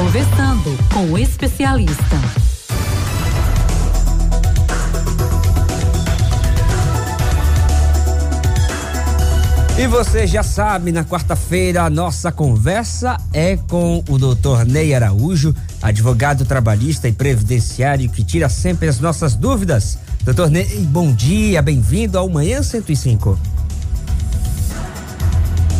Conversando com o especialista. E você já sabe, na quarta-feira a nossa conversa é com o doutor Ney Araújo, advogado trabalhista e previdenciário que tira sempre as nossas dúvidas. Doutor Ney, bom dia, bem-vindo ao Manhã 105.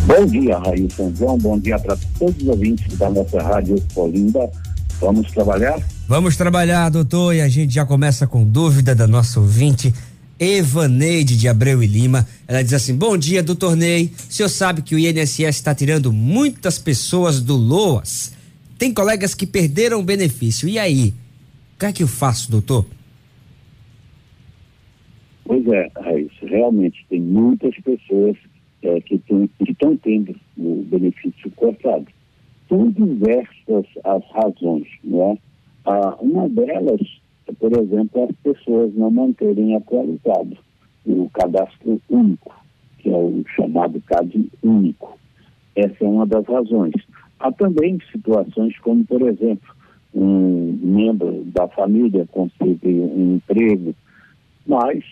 Bom dia, Raíssa João, bom dia para todos os ouvintes da nossa rádio Olinda. Vamos trabalhar? Vamos trabalhar, doutor, e a gente já começa com dúvida da nossa ouvinte. Evaneide de Abreu e Lima. Ela diz assim: Bom dia, doutor Ney. O senhor sabe que o INSS está tirando muitas pessoas do LOAS. Tem colegas que perderam o benefício. E aí? O que é que eu faço, doutor? Pois é, Raíssa. Realmente tem muitas pessoas é, que estão tendo o benefício cortado. São diversas as razões, não é? Ah, uma delas por exemplo, as pessoas não manterem atualizado o cadastro único, que é o chamado CAD único. Essa é uma das razões. Há também situações como, por exemplo, um membro da família conseguir um emprego, mas,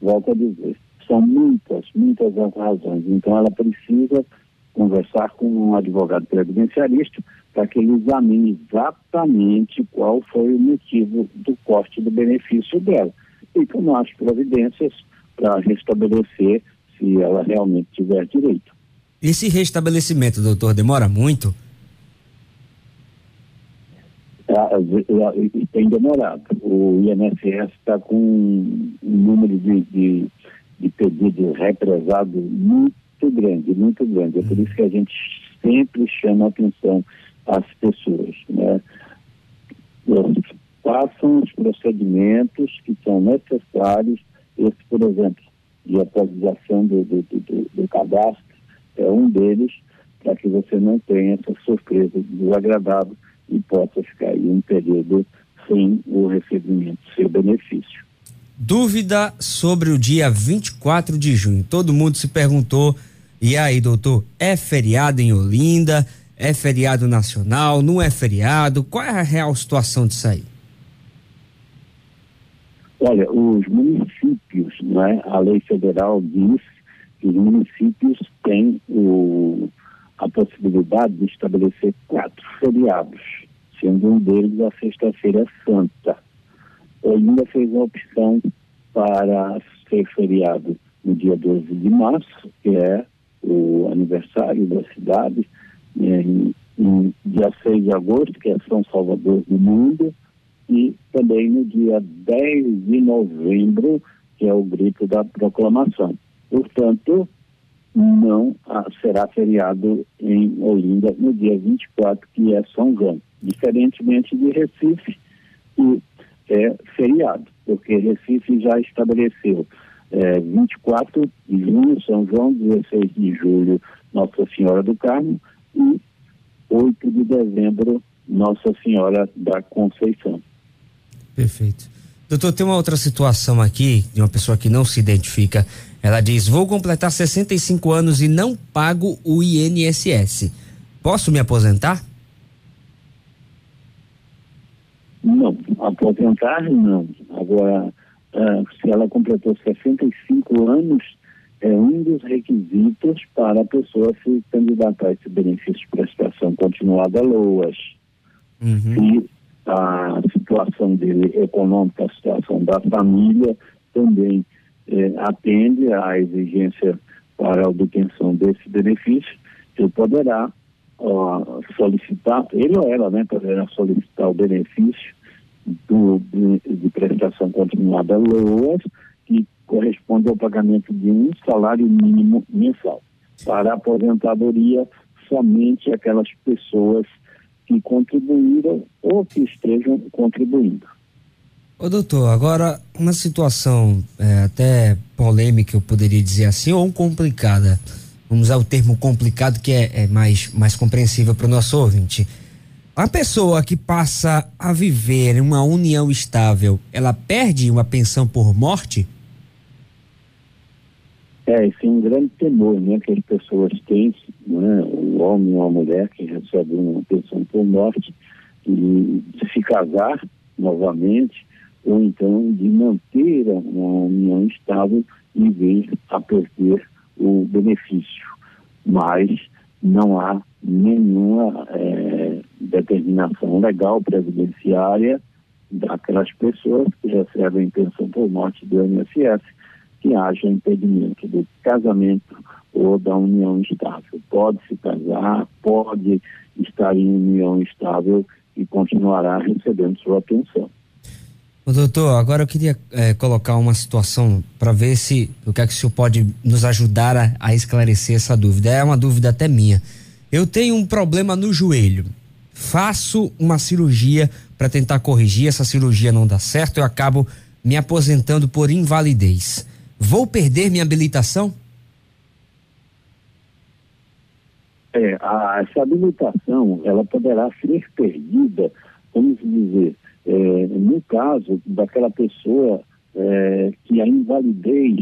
volto a dizer, são muitas, muitas as razões. Então, ela precisa conversar com um advogado previdenciarista para que ele examine exatamente qual foi o motivo do corte do benefício dela e tomar as providências para restabelecer se ela realmente tiver direito. Esse restabelecimento, doutor, demora muito? Ah, tem demorado. O INSS está com um número de, de, de pedidos represados muito grande, muito grande. É por isso que a gente sempre chama atenção às pessoas. Né? Façam os procedimentos que são necessários, esse, por exemplo, de atualização do, do, do, do cadastro é um deles, para que você não tenha essa surpresa desagradável e possa ficar aí um período sem o recebimento do seu benefício. Dúvida sobre o dia 24 de junho. Todo mundo se perguntou e aí, doutor, é feriado em Olinda? É feriado nacional? Não é feriado? Qual é a real situação disso aí? Olha, os municípios, né? A lei federal diz que os municípios têm o, a possibilidade de estabelecer quatro feriados, sendo um deles a Sexta-feira Santa. Olinda fez a opção para ser feriado no dia 12 de março, que é o aniversário da cidade, em, em dia 6 de agosto, que é São Salvador do Mundo, e também no dia 10 de novembro, que é o grito da proclamação. Portanto, não será feriado em Olinda no dia 24, que é São João. Diferentemente de Recife, que é feriado, porque Recife já estabeleceu é, 24 de junho, São João, 16 de julho, Nossa Senhora do Carmo e 8 de dezembro, Nossa Senhora da Conceição. Perfeito. Doutor, tem uma outra situação aqui, de uma pessoa que não se identifica. Ela diz: Vou completar 65 anos e não pago o INSS. Posso me aposentar? Não, aposentar não. Agora, uh, se ela completou 65 anos, é um dos requisitos para a pessoa se candidatar a esse benefício de prestação continuada LOAS. Uhum. Se a situação dele econômica, a situação da família também eh, atende à exigência para a obtenção desse benefício, ele poderá uh, solicitar, ele ou ela, né, poderá solicitar o benefício do, de, de prestação continuada LOAS, que corresponde ao pagamento de um salário mínimo mensal. Para a aposentadoria, somente aquelas pessoas que contribuíram ou que estejam contribuindo. Ô doutor, agora uma situação é, até polêmica, eu poderia dizer assim, ou complicada. Vamos usar o termo complicado que é, é mais, mais compreensível para o nosso ouvinte. A pessoa que passa a viver uma união estável, ela perde uma pensão por morte? É, esse é um grande temor né, que as pessoas têm, né, o homem ou a mulher que recebe uma pensão por morte, de se casar novamente, ou então de manter uma união estável em vez a perder o benefício. Mas não há nenhuma é, determinação legal previdenciária daquelas pessoas que recebem pensão por morte do INSS que haja impedimento do casamento ou da união estável. Pode se casar, pode estar em união estável e continuará recebendo sua pensão. Doutor, agora eu queria é, colocar uma situação para ver se o que é que o senhor pode nos ajudar a, a esclarecer essa dúvida. É uma dúvida até minha. Eu tenho um problema no joelho. Faço uma cirurgia para tentar corrigir, essa cirurgia não dá certo, eu acabo me aposentando por invalidez. Vou perder minha habilitação? É, a, essa habilitação, ela poderá ser perdida, vamos dizer, é, no caso daquela pessoa é, que a invalidez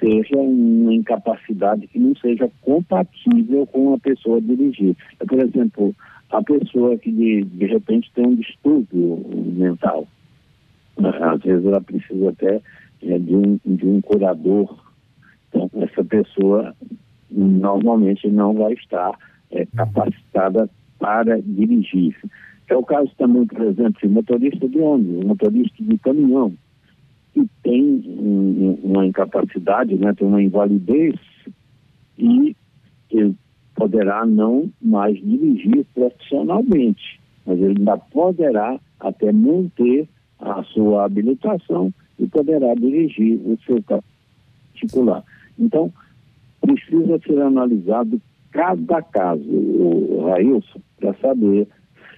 seja uma incapacidade que não seja compatível com a pessoa dirigir. É, por exemplo, a pessoa que de, de repente tem um distúrbio mental. Às vezes ela precisa até é, de, um, de um curador. Então, essa pessoa normalmente não vai estar é, capacitada para dirigir. É o caso também, por exemplo, de motorista de ônibus, motorista de caminhão, que tem um, uma incapacidade, né, tem uma invalidez e ele poderá não mais dirigir profissionalmente, mas ele ainda poderá até manter a sua habilitação e poderá dirigir o seu carro particular. Então, precisa ser analisado cada caso, o Railson, para saber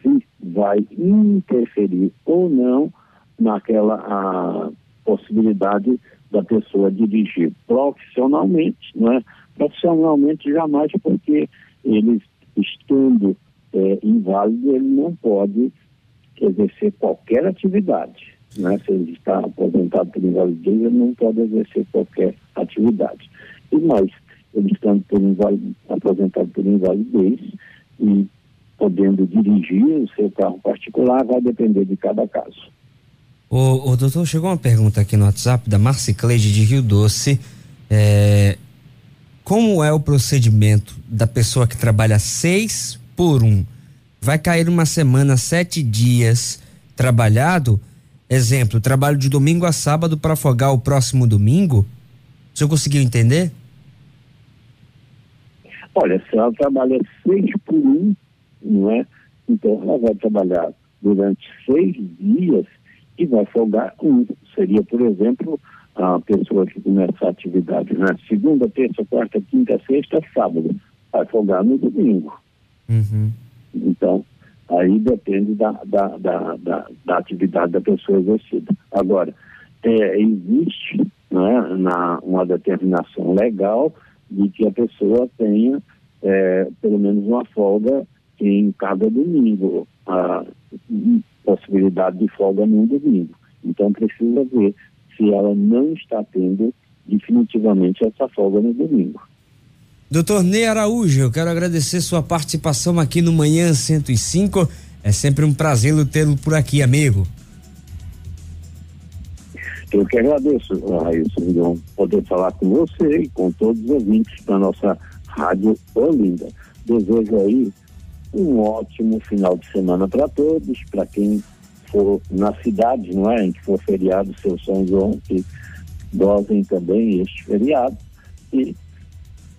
se vai interferir ou não naquela possibilidade da pessoa dirigir profissionalmente, não é? Profissionalmente jamais, porque ele estando é, inválido, ele não pode exercer qualquer atividade. Né? Se ele está aposentado por invalidez, ele não pode exercer qualquer atividade. E mais, ele estando por invalid... aposentado por invalidez e podendo dirigir o seu carro particular, vai depender de cada caso. O, o doutor, chegou uma pergunta aqui no WhatsApp da Marcicleide de Rio Doce. É, como é o procedimento da pessoa que trabalha seis por um? Vai cair uma semana, sete dias trabalhado? Exemplo, trabalho de domingo a sábado para afogar o próximo domingo? O senhor conseguiu entender? Olha, se ela trabalha seis por um, não é? Então ela vai trabalhar durante seis dias e vai folgar um. Seria, por exemplo, a pessoa que começa a atividade na segunda, terça, quarta, quinta, sexta, sábado. Vai folgar no domingo. Uhum. Então, Aí depende da, da, da, da, da atividade da pessoa exercida. Agora, é, existe né, na, uma determinação legal de que a pessoa tenha é, pelo menos uma folga em cada domingo, a possibilidade de folga num domingo. Então precisa ver se ela não está tendo definitivamente essa folga no domingo. Doutor Ney Araújo, eu quero agradecer sua participação aqui no Manhã 105. É sempre um prazer tê-lo por aqui, amigo. Eu que agradeço, Raíssa, poder falar com você e com todos os ouvintes da nossa Rádio Olinda. Desejo aí um ótimo final de semana para todos, para quem for na cidade, não é? Em que for feriado, seu São João, que gozem também este feriado. E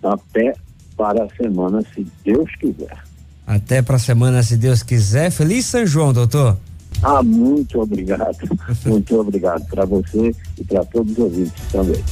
até para a semana, se Deus quiser. Até para a semana, se Deus quiser. Feliz São João, doutor. Ah, muito obrigado. muito obrigado para você e para todos os ouvintes também.